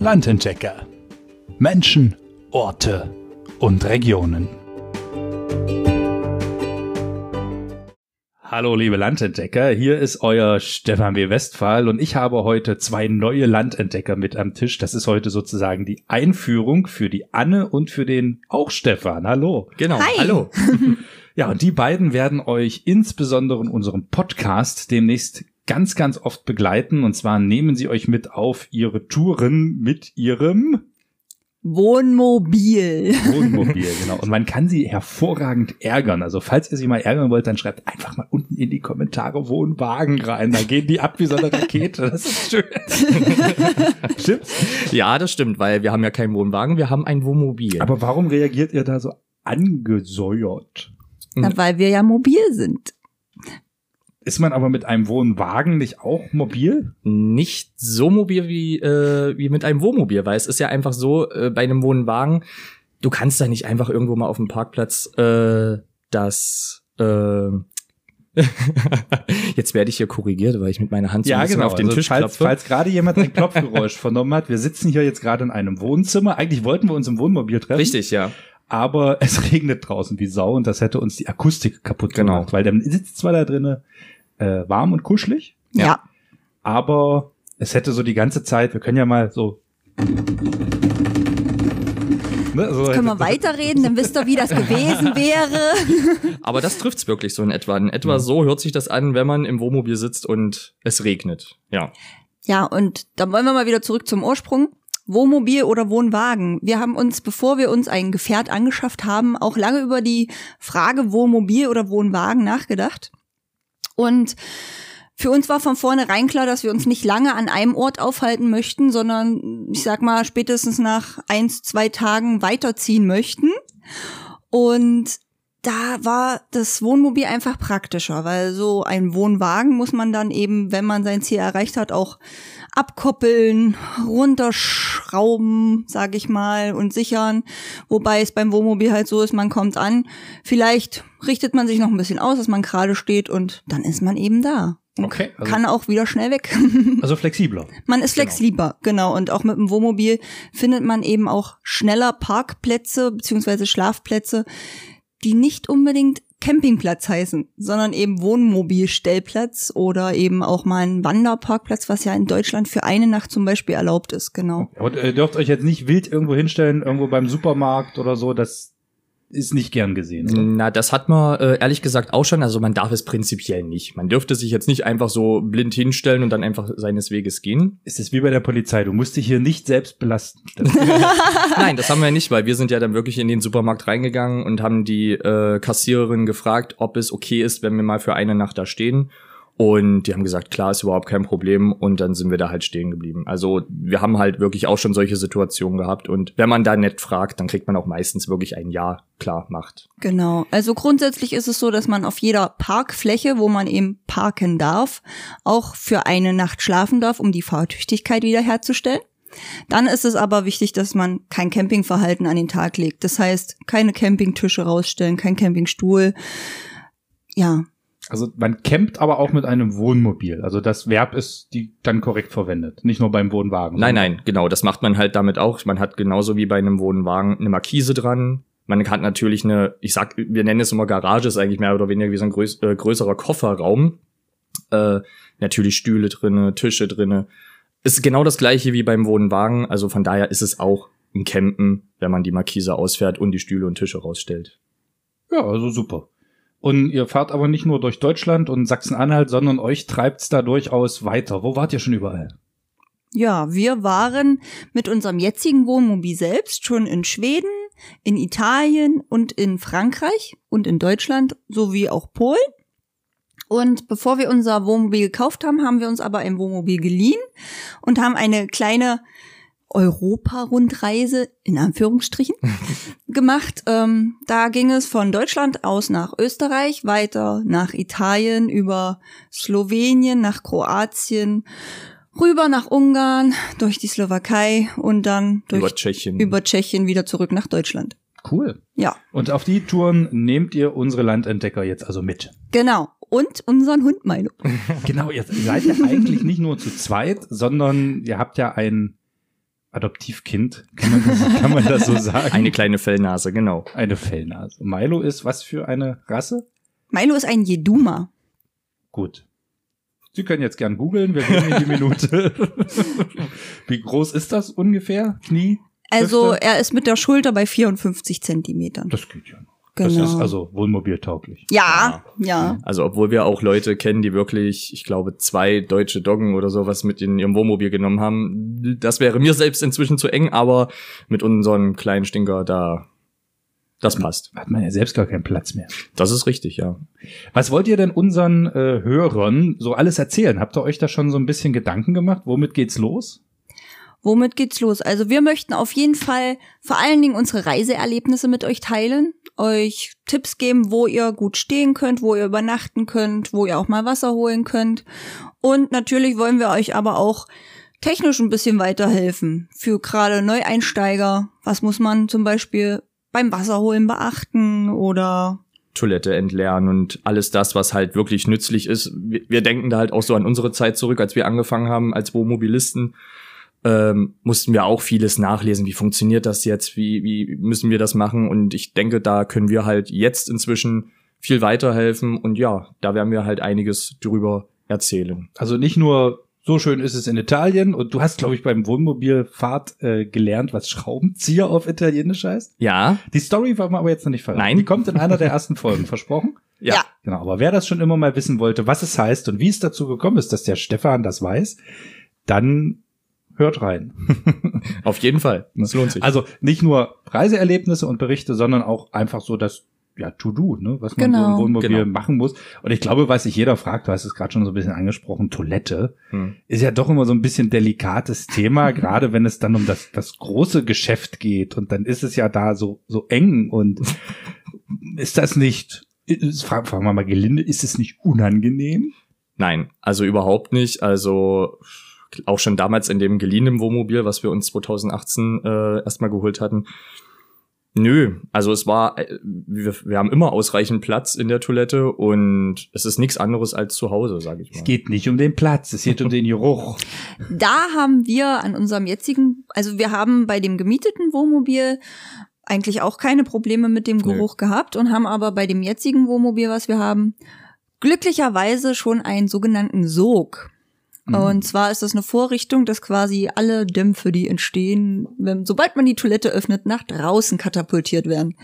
Landentdecker. Menschen, Orte und Regionen. Hallo liebe Landentdecker, hier ist euer Stefan B. Westphal und ich habe heute zwei neue Landentdecker mit am Tisch. Das ist heute sozusagen die Einführung für die Anne und für den auch Stefan. Hallo. Genau. Hi. Hallo. Ja, und die beiden werden euch insbesondere in unserem Podcast demnächst ganz, ganz oft begleiten. Und zwar nehmen sie euch mit auf ihre Touren mit ihrem Wohnmobil. Wohnmobil, genau. Und man kann sie hervorragend ärgern. Also falls ihr sie mal ärgern wollt, dann schreibt einfach mal unten in die Kommentare Wohnwagen rein. Da gehen die ab wie so eine Rakete. Das ist schön. Stimmt's? Ja, das stimmt, weil wir haben ja keinen Wohnwagen, wir haben ein Wohnmobil. Aber warum reagiert ihr da so angesäuert? Na, weil wir ja mobil sind. Ist man aber mit einem Wohnwagen nicht auch mobil? nicht so mobil wie, äh, wie mit einem Wohnmobil, weil es ist ja einfach so, äh, bei einem Wohnwagen, du kannst da nicht einfach irgendwo mal auf dem Parkplatz äh, das äh, Jetzt werde ich hier korrigiert, weil ich mit meiner Hand so ein bisschen auf den Also Tisch falls, klopfe. falls gerade jemand ein Klopfgeräusch vernommen hat, wir sitzen hier jetzt gerade in einem Wohnzimmer. Eigentlich wollten wir uns im Wohnmobil treffen. Richtig, ja. aber es regnet draußen wie Sau und das hätte uns die Akustik kaputt Genau. gemacht, weil dann sitzt zwar da drinnen äh, warm und kuschelig, Ja. Ja. aber es hätte so die ganze Zeit, wir können ja mal so ne, so Können wir weiterreden, dann wisst ihr, wie das gewesen wäre. Aber das trifft's wirklich so in etwa. In etwa so hört sich das an, wenn man im Wohnmobil sitzt und es regnet. Ja. Ja, und dann wollen wir mal wieder zurück zum Ursprung. Wohnmobil oder Wohnwagen. Wir haben uns, bevor wir uns ein Gefährt angeschafft haben, auch lange über die Frage Wohnmobil oder Wohnwagen nachgedacht. Und für uns war von vornherein klar, dass wir uns nicht lange an einem Ort aufhalten möchten, sondern ich sag mal spätestens nach eins, zwei Tagen weiterziehen möchten. Und da war das Wohnmobil einfach praktischer, weil so ein Wohnwagen muss man dann eben, wenn man sein Ziel erreicht hat, auch abkoppeln, runterschrauben, sage ich mal, und sichern. Wobei es beim Wohnmobil halt so ist, man kommt an, vielleicht richtet man sich noch ein bisschen aus, dass man gerade steht und dann ist man eben da. Okay, also- kann auch wieder schnell weg. also flexibler. Man ist flexibler, genau. Und auch mit dem Wohnmobil findet man eben auch schneller Parkplätze beziehungsweise Schlafplätze, die nicht unbedingt Campingplatz heißen, sondern eben Wohnmobilstellplatz oder eben auch mal ein Wanderparkplatz, was ja in Deutschland für eine Nacht zum Beispiel erlaubt ist, genau. Aber ihr dürft euch jetzt nicht wild irgendwo hinstellen, irgendwo beim Supermarkt oder so, das ist nicht gern gesehen. Oder? Na, das hat man äh, ehrlich gesagt auch schon. Also man darf es prinzipiell nicht. Man dürfte sich jetzt nicht einfach so blind hinstellen und dann einfach seines Weges gehen. Es ist wie bei der Polizei, du musst dich hier nicht selbst belasten. Nein, das haben wir nicht, weil wir sind ja dann wirklich in den Supermarkt reingegangen und haben die äh, Kassiererin gefragt, ob es okay ist, wenn wir mal für eine Nacht da stehen. Und die haben gesagt, klar, ist überhaupt kein Problem. Und dann sind wir da halt stehen geblieben. Also wir haben halt wirklich auch schon solche Situationen gehabt. Und wenn man da nett fragt, dann kriegt man auch meistens wirklich ein Ja klar macht. Genau. Also grundsätzlich ist es so, dass man auf jeder Parkfläche, wo man eben parken darf, auch für eine Nacht schlafen darf, um die Fahrtüchtigkeit wiederherzustellen. Dann ist es aber wichtig, dass man kein Campingverhalten an den Tag legt. Das heißt, keine Campingtische rausstellen, kein Campingstuhl. Ja, Also man campt aber auch mit einem Wohnmobil. Also das Verb ist die dann korrekt verwendet, nicht nur beim Wohnwagen. Nein, nein, genau, das macht man halt damit auch. Man hat genauso wie bei einem Wohnwagen eine Markise dran. Man hat natürlich eine, ich sag, wir nennen es immer Garage, ist eigentlich mehr oder weniger wie so ein größ, äh, größerer Kofferraum. Äh, natürlich Stühle drinne, Tische drinne. Ist genau das gleiche wie beim Wohnwagen. Also von daher ist es auch ein Campen, wenn man die Markise ausfährt und die Stühle und Tische rausstellt. Ja, also super. Und ihr fahrt aber nicht nur durch Deutschland und Sachsen-Anhalt, sondern euch treibt's da durchaus weiter. Wo wart ihr schon überall? Ja, wir waren mit unserem jetzigen Wohnmobil selbst schon in Schweden, in Italien und in Frankreich und in Deutschland sowie auch Polen. Und bevor wir unser Wohnmobil gekauft haben, haben wir uns aber ein Wohnmobil geliehen und haben eine kleine Europa-Rundreise in Anführungsstrichen gemacht. Ähm, da ging es von Deutschland aus nach Österreich, weiter nach Italien, über Slowenien, nach Kroatien, rüber nach Ungarn, durch die Slowakei und dann durch Über Tschechien. über Tschechien wieder zurück nach Deutschland. Cool. Ja, Und auf die Touren nehmt ihr unsere Landentdecker jetzt also mit. genau. Und unseren Hund Milo. Genau, ihr seid ja eigentlich nicht nur zu zweit, sondern ihr habt ja ein Adoptivkind, kann man das, kann man das so sagen? Eine kleine Fellnase, genau. Eine Fellnase. Milo ist was für eine Rasse? Milo ist ein Jeduma. Gut. Sie können jetzt gern googeln, wir gehen in die Minute. Wie groß ist das ungefähr? Knie? Also Hüfte? er ist mit der Schulter bei 54 Zentimetern. Das geht ja noch. Genau. Das ist also wohnmobiltauglich. ja, ja. Also obwohl wir auch Leute kennen, die wirklich, ich glaube, zwei deutsche Doggen oder sowas mit in ihrem Wohnmobil genommen haben. Das wäre mir selbst inzwischen zu eng, aber mit unserem kleinen Stinker da, das passt. Hat man ja selbst gar keinen Platz mehr. Das ist richtig, ja. Was wollt ihr denn unseren äh, Hörern so alles erzählen? Habt ihr euch da schon so ein bisschen Gedanken gemacht? Womit geht's los? Womit geht's los? Also wir möchten auf jeden Fall vor allen Dingen unsere Reiseerlebnisse mit euch teilen, euch Tipps geben, wo ihr gut stehen könnt, wo ihr übernachten könnt, wo ihr auch mal Wasser holen könnt. Und natürlich wollen wir euch aber auch technisch ein bisschen weiterhelfen. Für gerade Neueinsteiger. Was muss man zum Beispiel beim Wasserholen beachten oder Toilette entleeren und alles das, was halt wirklich nützlich ist. Wir, wir denken da halt auch so an unsere Zeit zurück, als wir angefangen haben als Wohnmobilisten. Ähm, mussten wir auch vieles nachlesen. Wie funktioniert das jetzt? Wie, wie müssen wir das machen? Und ich denke, da können wir halt jetzt inzwischen viel weiterhelfen. Und ja, da werden wir halt einiges drüber erzählen. Also nicht nur so schön ist es in Italien und du hast, glaube ich, beim Wohnmobilfahrt äh, gelernt, was Schraubenzieher auf Italienisch heißt. Ja, Die Story war mir aber jetzt noch nicht verraten. Nein. Die kommt in einer der ersten Folgen, versprochen. ja. Ja. Genau, aber wer das schon immer mal wissen wollte, was es heißt und wie es dazu gekommen ist, dass der Stefan das weiß, dann hört rein. auf jeden Fall. Das lohnt sich. Also nicht nur Reiseerlebnisse und Berichte, sondern auch einfach so das ja, To-Do, ne, was man so Genau. im Wohnmobil Genau. machen muss. Und ich glaube, was sich jeder fragt, du hast es gerade schon so ein bisschen angesprochen, Toilette, Hm. ist ja doch immer so ein bisschen delikates Thema, gerade wenn es dann um das, das große Geschäft geht und dann ist es ja da so, so eng und ist das nicht, ist, fragen, fragen wir mal gelinde, ist es nicht unangenehm? Nein, also überhaupt nicht. Also auch schon damals in dem geliehenen Wohnmobil, was wir uns 2018 äh, erstmal geholt hatten. Nö, also es war, äh, wir, wir haben immer ausreichend Platz in der Toilette und es ist nichts anderes als zu Hause, sage ich Es mal. geht nicht um den Platz, es geht um den Geruch. Da haben wir an unserem jetzigen, also wir haben bei dem gemieteten Wohnmobil eigentlich auch keine Probleme mit dem Nö. Geruch gehabt und haben aber bei dem jetzigen Wohnmobil, was wir haben, glücklicherweise schon einen sogenannten Sog. Mhm. Und zwar ist das eine Vorrichtung, dass quasi alle Dämpfe, die entstehen, wenn, sobald man die Toilette öffnet, nach draußen katapultiert werden.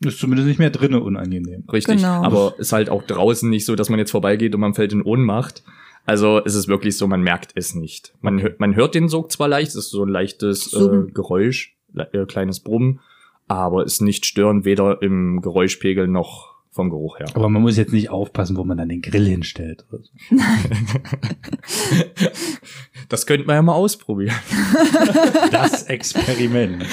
Ist zumindest nicht mehr drinnen unangenehm. Richtig. Genau. Aber ist halt auch draußen nicht so, dass man jetzt vorbeigeht und man fällt in Ohnmacht. Also es ist wirklich so, man merkt es nicht. Man, hört, man hört den Sog zwar leicht, es ist so ein leichtes äh. Geräusch, le- äh, kleines Brummen, aber ist nicht störend, weder im Geräuschpegel noch vom Geruch her. Aber man muss jetzt nicht aufpassen, wo man dann den Grill hinstellt. oder so. Das könnte man ja mal ausprobieren. Das Experiment.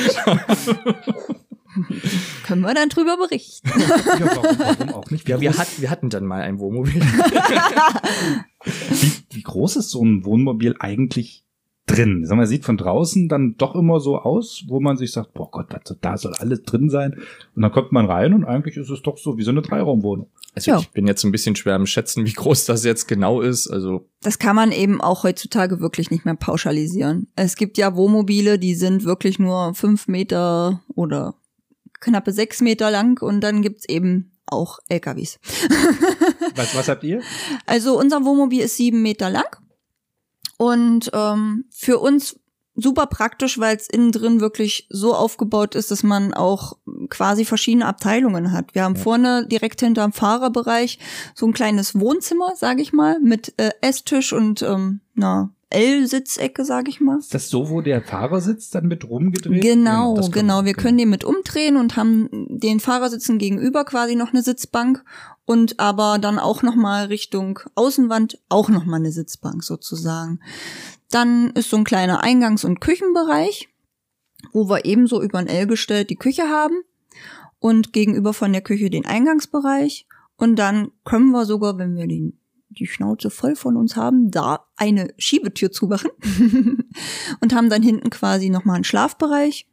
Können wir dann drüber berichten. ja, warum, warum auch nicht? Wir, groß, hat, wir hatten dann mal ein Wohnmobil. wie, wie groß ist so ein Wohnmobil eigentlich drin? Sag mal, man sieht von draußen dann doch immer so aus, wo man sich sagt, boah Gott, was, da soll alles drin sein. Und dann kommt man rein und eigentlich ist es doch so wie so eine Dreiraumwohnung. Also Ja. ich bin jetzt ein bisschen schwer am Schätzen, wie groß das jetzt genau ist. Also Das kann man eben auch heutzutage wirklich nicht mehr pauschalisieren. Es gibt ja Wohnmobile, die sind wirklich nur fünf Meter oder knappe sechs Meter lang und dann gibt's eben auch LKWs. Was, was habt ihr? Also unser Wohnmobil ist sieben Meter lang und ähm, für uns super praktisch, weil es innen drin wirklich so aufgebaut ist, dass man auch quasi verschiedene Abteilungen hat. Wir haben Ja. vorne direkt hinterm Fahrerbereich so ein kleines Wohnzimmer, sage ich mal, mit äh, Esstisch und ähm, einer L-Sitzecke, sage ich mal. Ist das so, wo der Fahrer sitzt, dann mit rumgedreht? Genau, genau. kann- Wir können den mit umdrehen und haben den Fahrersitzen gegenüber quasi noch eine Sitzbank und aber dann auch noch mal Richtung Außenwand auch noch mal eine Sitzbank sozusagen. Dann ist so ein kleiner Eingangs- und Küchenbereich, wo wir ebenso über ein L gestellt die Küche haben und gegenüber von der Küche den Eingangsbereich und dann können wir sogar, wenn wir den die Schnauze voll von uns haben, da eine Schiebetür zumachen und haben dann hinten quasi nochmal einen Schlafbereich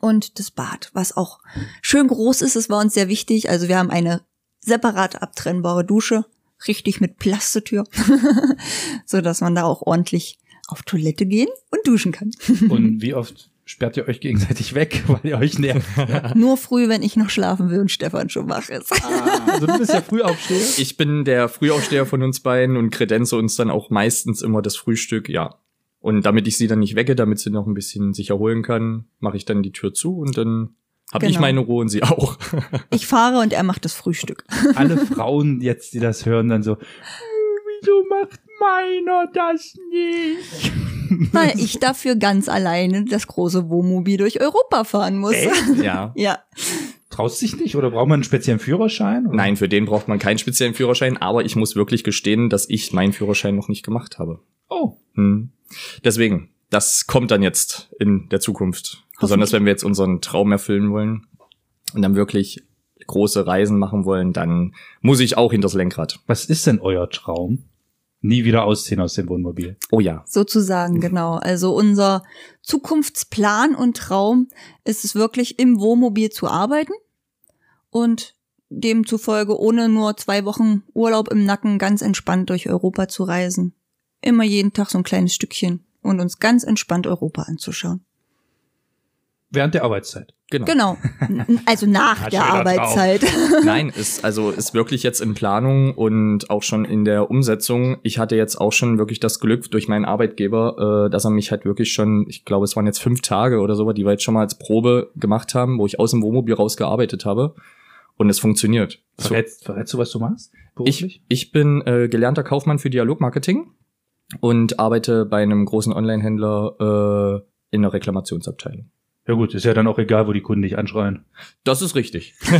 und das Bad, was auch schön groß ist. Es war uns sehr wichtig. Also wir haben eine separat abtrennbare Dusche, richtig mit Plastetür, so dass man da auch ordentlich auf Toilette gehen und duschen kann. Und wie oft sperrt ihr euch gegenseitig weg, weil ihr euch nervt? Nur früh, wenn ich noch schlafen will und Stefan schon wach ist. Also du bist ja Frühaufsteher? Ich bin der Frühaufsteher von uns beiden und kredenze uns dann auch meistens immer das Frühstück, ja. Und damit ich sie dann nicht wecke, damit sie noch ein bisschen sich erholen kann, mache ich dann die Tür zu und dann habe ich Genau. meine Ruhe und sie auch. Ich fahre und er macht das Frühstück. Alle Frauen jetzt, die das hören, dann so, "Hm, wieso macht meiner das nicht? Weil ich dafür ganz alleine das große Wohnmobil durch Europa fahren muss. ja. Ja. Traust dich nicht oder braucht man einen speziellen Führerschein? Oder? Nein, für den braucht man keinen speziellen Führerschein, aber ich muss wirklich gestehen, dass ich meinen Führerschein noch nicht gemacht habe. Oh, Hm. Deswegen, das kommt dann jetzt in der Zukunft. Besonders wenn wir jetzt unseren Traum erfüllen wollen und dann wirklich große Reisen machen wollen, dann muss ich auch hinters Lenkrad. was ist denn euer Traum? Nie wieder ausziehen aus dem Wohnmobil. Oh ja. Sozusagen, genau. Also unser Zukunftsplan und Traum ist es wirklich im Wohnmobil zu arbeiten und demzufolge ohne nur zwei Wochen Urlaub im Nacken ganz entspannt durch Europa zu reisen. Immer jeden Tag so ein kleines Stückchen und uns ganz entspannt Europa anzuschauen. Während der Arbeitszeit. Genau. Genau. Also nach der Arbeitszeit. Nein, ist also ist wirklich jetzt in Planung und auch schon in der Umsetzung. Ich hatte jetzt auch schon wirklich das Glück durch meinen Arbeitgeber, äh, dass er mich halt wirklich schon, ich glaube, es waren jetzt fünf Tage oder so, die wir jetzt schon mal als Probe gemacht haben, wo ich aus dem Wohnmobil rausgearbeitet habe. Und es funktioniert. Verrätst, verrätst du, was du machst? ich, ich bin äh, gelernter Kaufmann für Dialogmarketing und arbeite bei einem großen Online-Händler äh, in der Reklamationsabteilung. Ja gut, ist ja dann auch egal, wo die Kunden dich anschreien. Das ist richtig.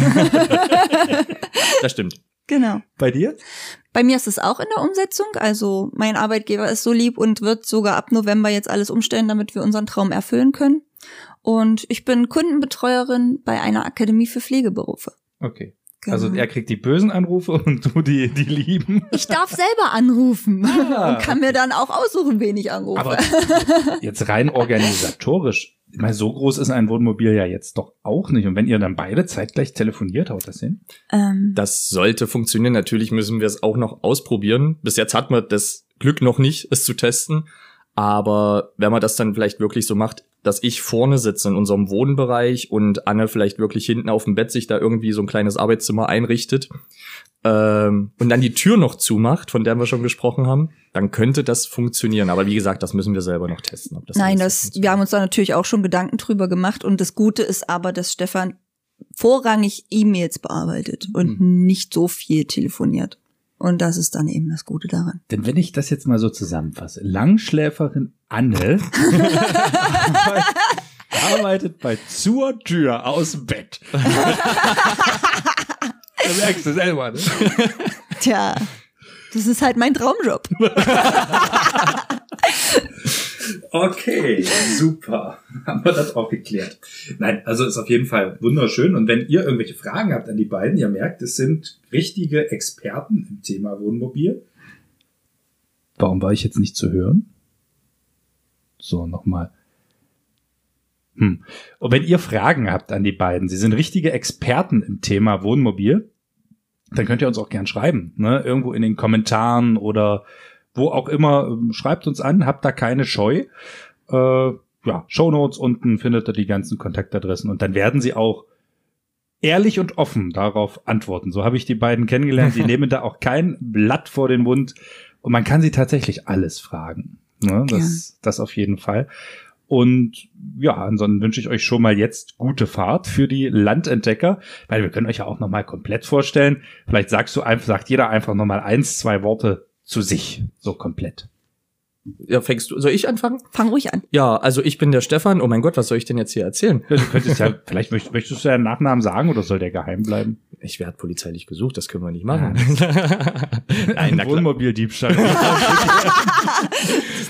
das stimmt. genau. Bei dir? Bei mir ist es auch in der Umsetzung. Also mein Arbeitgeber ist so lieb und wird sogar ab November jetzt alles umstellen, damit wir unseren Traum erfüllen können. Und ich bin Kundenbetreuerin bei einer Akademie für Pflegeberufe. Okay. Genau. Also er kriegt die bösen Anrufe und du die, die lieben. ich darf selber anrufen Ah, und kann mir dann auch aussuchen, wen ich anrufe. Aber jetzt rein organisatorisch, ich meine, so groß ist ein Wohnmobil ja jetzt doch auch nicht. Und wenn ihr dann beide zeitgleich telefoniert, haut das hin? ähm, Das sollte funktionieren. Natürlich müssen wir es auch noch ausprobieren. Bis jetzt hat man das Glück noch nicht, es zu testen. Aber wenn man das dann vielleicht wirklich so macht, dass ich vorne sitze in unserem Wohnbereich und Anne vielleicht wirklich hinten auf dem Bett sich da irgendwie so ein kleines Arbeitszimmer einrichtet ähm, und dann die Tür noch zumacht, von der wir schon gesprochen haben, dann könnte das funktionieren. Aber wie gesagt, das müssen wir selber noch testen. Das Nein, das, wir haben uns da natürlich auch schon Gedanken drüber gemacht. Und das Gute ist aber, dass Stefan vorrangig E-Mails bearbeitet und Mhm. nicht so viel telefoniert. Und das ist dann eben das Gute daran. Denn wenn ich das jetzt mal so zusammenfasse, Langschläferin Anne arbeitet bei zur Tür aus dem Bett. da merkst du selber, ne? Tja, das ist halt mein Traumjob. Okay, super. Haben wir das auch geklärt. Nein, also ist auf jeden Fall wunderschön. Und wenn ihr irgendwelche Fragen habt an die beiden, ihr merkt, es sind richtige Experten im Thema Wohnmobil. Warum war ich jetzt nicht zu hören? So, nochmal. Hm. Und wenn ihr Fragen habt an die beiden, sie sind richtige Experten im Thema Wohnmobil, dann könnt ihr uns auch gern schreiben. Ne? Irgendwo in den Kommentaren oder wo auch immer. ähm, Schreibt uns an, habt da keine Scheu. Äh, ja, Shownotes unten findet ihr die ganzen Kontaktadressen und dann werden sie auch ehrlich und offen darauf antworten. So habe ich die beiden kennengelernt. Die nehmen da auch kein Blatt vor den Mund und man kann sie tatsächlich alles fragen. Ne? Das, das auf jeden Fall. Und ja, ansonsten wünsche ich euch schon mal jetzt gute Fahrt für die Landentdecker, weil wir können euch ja auch noch mal komplett vorstellen. Vielleicht sagst du einfach, sagt jeder einfach noch mal eins, zwei Worte zu sich, so komplett. Ja, fängst du, soll ich anfangen? Fang ruhig an. Ja, also ich bin der Stefan. Oh mein Gott, was soll ich denn jetzt hier erzählen? Ja, du könntest ja, vielleicht möchtest, möchtest du deinen Nachnamen sagen oder soll der geheim bleiben? Ich werde polizeilich gesucht, das können wir nicht machen. Nein, na. Wohnmobildiebstahl.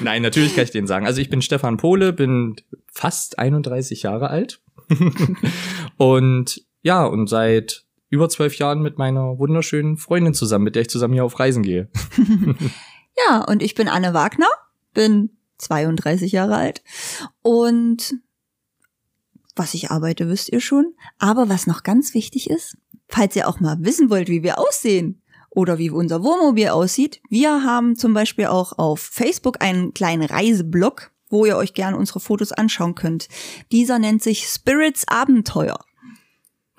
Nein, natürlich kann ich den sagen. Also ich bin Stefan Pohle, bin fast 31 Jahre alt. und ja, und seit über zwölf Jahren mit meiner wunderschönen Freundin zusammen, mit der ich zusammen hier auf Reisen gehe. Ja, und ich bin Anne Wagner, bin 32 Jahre alt und was ich arbeite, wisst ihr schon. Aber was noch ganz wichtig ist, falls ihr auch mal wissen wollt, wie wir aussehen oder wie unser Wohnmobil aussieht. Wir haben zum Beispiel auch auf Facebook einen kleinen Reiseblog, wo ihr euch gerne unsere Fotos anschauen könnt. Dieser nennt sich Spirits Abenteuer.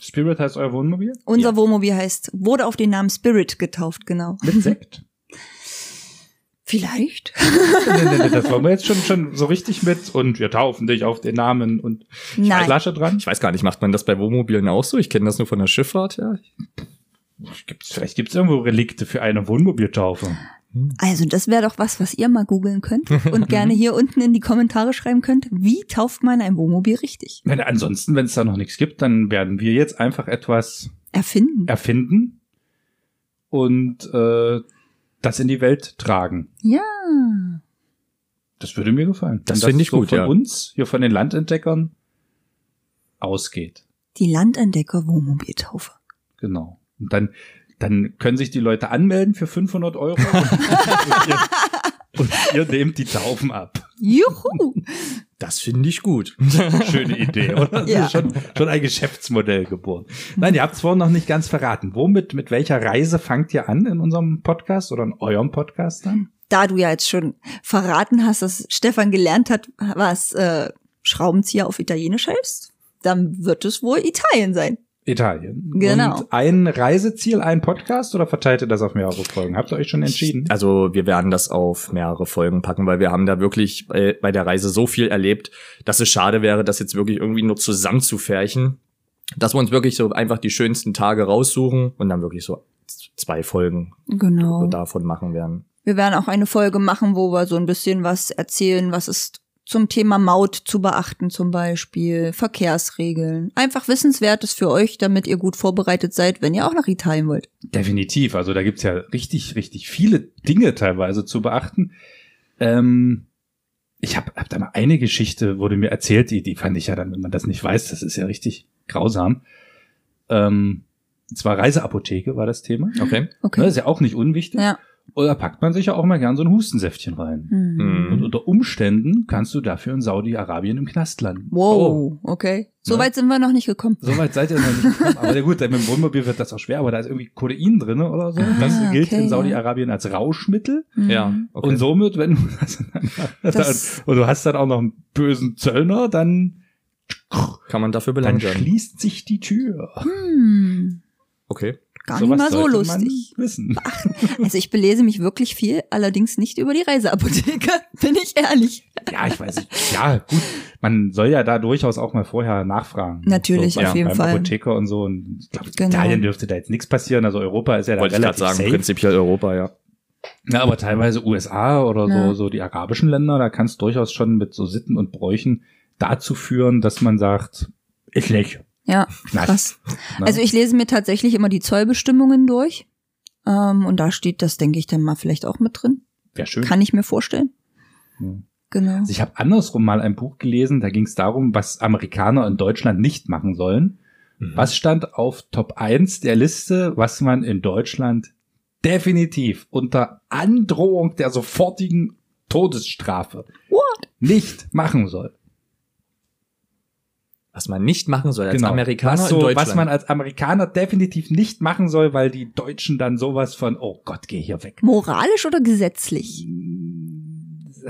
Spirit heißt euer Wohnmobil? Unser Ja. Wohnmobil heißt, wurde auf den Namen Spirit getauft, genau. Mit Sekt? Vielleicht. nee, nee, nee, das wollen wir jetzt schon, schon so richtig mit und wir taufen dich auf den Namen und Nein. Flasche dran. Ich weiß gar nicht, macht man das bei Wohnmobilen auch so? Ich kenne das nur von der Schifffahrt, ja. Gibt's, vielleicht gibt es irgendwo Relikte für eine Wohnmobiltaufe. Also das wäre doch was, was ihr mal googeln könnt und gerne hier unten in die Kommentare schreiben könnt. Wie tauft man ein Wohnmobil richtig? Wenn, ansonsten, wenn es da noch nichts gibt, dann werden wir jetzt einfach etwas Erfinden. erfinden und äh, das in die Welt tragen. Ja. Das würde mir gefallen. Das Wenn finde ich so gut, von ja. uns, hier von den Landentdeckern, ausgeht. Die Landentdecker Wohnmobiltaufe. Genau. Und dann, dann können sich die Leute anmelden für 500 Euro und, und, ihr, und ihr nehmt die Taufen ab. Juhu. Das finde ich gut. Schöne Idee, oder? Das Ja. ist schon, schon ein Geschäftsmodell geboren. Nein, ihr habt es vorhin noch nicht ganz verraten. Womit, mit welcher Reise fangt ihr an in unserem Podcast oder in eurem Podcast dann? Da du ja jetzt schon verraten hast, dass Stefan gelernt hat, was äh, Schraubenzieher auf Italienisch heißt, dann wird es wohl Italien sein. Italien. Genau. Und ein Reiseziel, ein Podcast oder verteilt ihr das auf mehrere Folgen? Habt ihr euch schon entschieden? Also wir werden das auf mehrere Folgen packen, weil wir haben da wirklich bei, bei der Reise so viel erlebt, dass es schade wäre, das jetzt wirklich irgendwie nur zusammenzufärchen. Dass wir uns wirklich so einfach die schönsten Tage raussuchen und dann wirklich so zwei Folgen Genau. davon machen werden. Wir werden auch eine Folge machen, wo wir so ein bisschen was erzählen, was ist zum Thema Maut zu beachten zum Beispiel, Verkehrsregeln. Einfach Wissenswertes für euch, damit ihr gut vorbereitet seid, wenn ihr auch nach Italien wollt. Definitiv. Also da gibt's ja richtig, richtig viele Dinge teilweise zu beachten. Ähm, ich habe hab da mal eine Geschichte, wurde mir erzählt, die, die fand ich ja dann, wenn man das nicht weiß, das ist ja richtig grausam. Ähm, und zwar Reiseapotheke war das Thema. Okay. Ne, Okay. ist ja auch nicht unwichtig. Ja. Und da packt man sich ja auch mal gern so ein Hustensäftchen rein. Hm. Mhm. Und unter Umständen kannst du dafür in Saudi-Arabien im Knast landen. Wow, okay. So weit sind wir noch nicht gekommen. Soweit seid ihr noch nicht gekommen. Aber ja gut, mit dem Wohnmobil wird das auch schwer, aber da ist irgendwie Kodein drin oder so. das Ah, gilt okay, in Saudi-Arabien als Rauschmittel. Hm. Ja. Okay. Und somit, wenn du Das- und du hast dann auch noch einen bösen Zöllner, dann, Kann man dafür dann belangt werden. schließt sich die Tür. Hm. Okay. Gar nicht Sowas mal so lustig. Wissen. Also ich belese mich wirklich viel, allerdings nicht über die Reiseapotheke, bin ich ehrlich. Ja, ich weiß nicht. Ja, gut. Man soll ja da durchaus auch mal vorher nachfragen. Natürlich, so, auf jeden beim Fall. Apotheker und so. Und ich glaube, Genau. Italien dürfte da jetzt nichts passieren. Also Europa ist ja da Wollte ich relativ sagen, safe. prinzipiell Europa, ja. Ja, aber teilweise USA oder Ja. so, so die arabischen Länder, da kann es durchaus schon mit so Sitten und Bräuchen dazu führen, dass man sagt, ich leg. Ja, Na, krass. Also ich lese mir tatsächlich immer die Zollbestimmungen durch. Ähm, und da steht das, denke ich, dann mal vielleicht auch mit drin. Wäre schön. Kann ich mir vorstellen. Ja. Genau. Also ich habe andersrum mal ein Buch gelesen, da ging es darum, was Amerikaner in Deutschland nicht machen sollen. Mhm. Was stand auf Top 1 der Liste, was man in Deutschland definitiv unter Androhung der sofortigen Todesstrafe What? nicht machen soll? Was man nicht machen soll als Amerikaner Genau. was, so, in Deutschland. was man als Amerikaner definitiv nicht machen soll, weil die Deutschen dann sowas von, oh Gott, geh hier weg. Moralisch oder gesetzlich?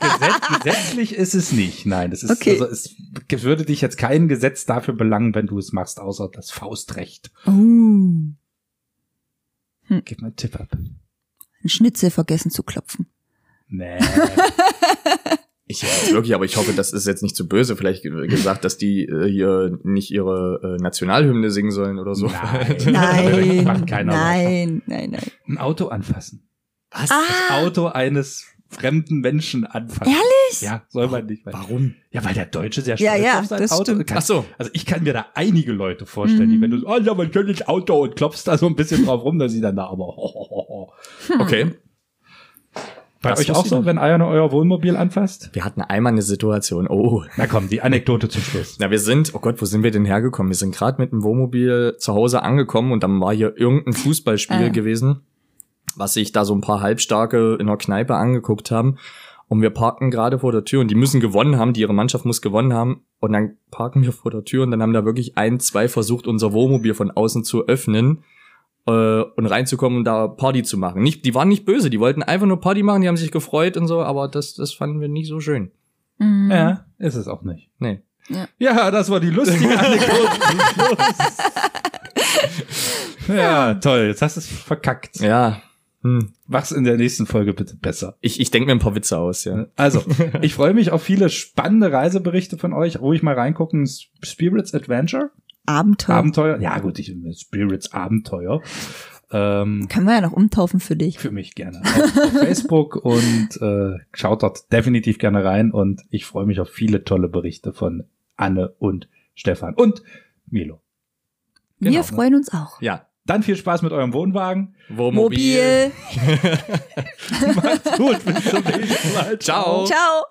Gesetz, gesetzlich ist es nicht. Nein, das ist, Okay. also es würde dich jetzt kein Gesetz dafür belangen, wenn du es machst, außer das Faustrecht. Oh. Gib mal einen Tipp ab. Ein Schnitzel vergessen zu klopfen. Nee. Ich jetzt wirklich, aber ich hoffe, das ist jetzt nicht zu böse. Vielleicht ge- gesagt, dass die äh, hier nicht ihre äh, Nationalhymne singen sollen oder so. Nein. Nein, Macht keiner nein, nein, nein. Ein Auto anfassen. Was? Ah, Das Auto eines fremden Menschen anfassen. Ehrlich? Ja, soll man nicht. Weil, Warum? ja, weil der Deutsche sehr Ja, stolz ja, auf sein das Auto stimmt. kann. Ach so. Also ich kann mir da einige Leute vorstellen, die Mhm. wenn du so, oh ja, mein schönes Auto und klopfst da so ein bisschen drauf rum, dann sie dann da aber ho, ho, ho, ho. Okay. Bei Das euch auch so, wenn einer euer Wohnmobil anfasst? Wir hatten einmal eine Situation, oh. Na komm, die Anekdote zum Schluss. Na, wir sind, oh Gott, wo sind wir denn hergekommen? Wir sind gerade mit dem Wohnmobil zu Hause angekommen und dann war hier irgendein Fußballspiel Ah. gewesen, was sich da so ein paar Halbstarke in der Kneipe angeguckt haben. Und wir parken gerade vor der Tür und die müssen gewonnen haben, die ihre Mannschaft muss gewonnen haben. Und dann parken wir vor der Tür und dann haben da wirklich ein, zwei versucht, unser Wohnmobil von außen zu öffnen. Äh, und reinzukommen und da Party zu machen. Nicht, die waren nicht böse, die wollten einfach nur Party machen, die haben sich gefreut und so, aber das, das fanden wir nicht so schön. Mhm. Ja, ist es auch nicht. Nee. Ja, das war die lustige Anekdote. Ja, toll. Jetzt hast du es verkackt. Ja. Hm. Mach's in der nächsten Folge bitte besser. Ich, ich denke mir ein paar Witze aus, ja. Also, ich freue mich auf viele spannende Reiseberichte von euch. Ruhig mal reingucken. Spirits Adventure. Abenteuer. Abenteuer. Ja, gut, ich Spirits Abenteuer. Ähm, Können wir ja noch umtaufen für dich. für mich gerne. Auf, auf Facebook und äh, schaut dort definitiv gerne rein und ich freue mich auf viele tolle Berichte von Anne und Stefan und Milo. Genau, wir ne? freuen uns auch. Ja. Dann viel Spaß mit eurem Wohnwagen. Wohnmobil. Mobil. Macht's gut, bis zum nächsten Mal. Ciao. Ciao.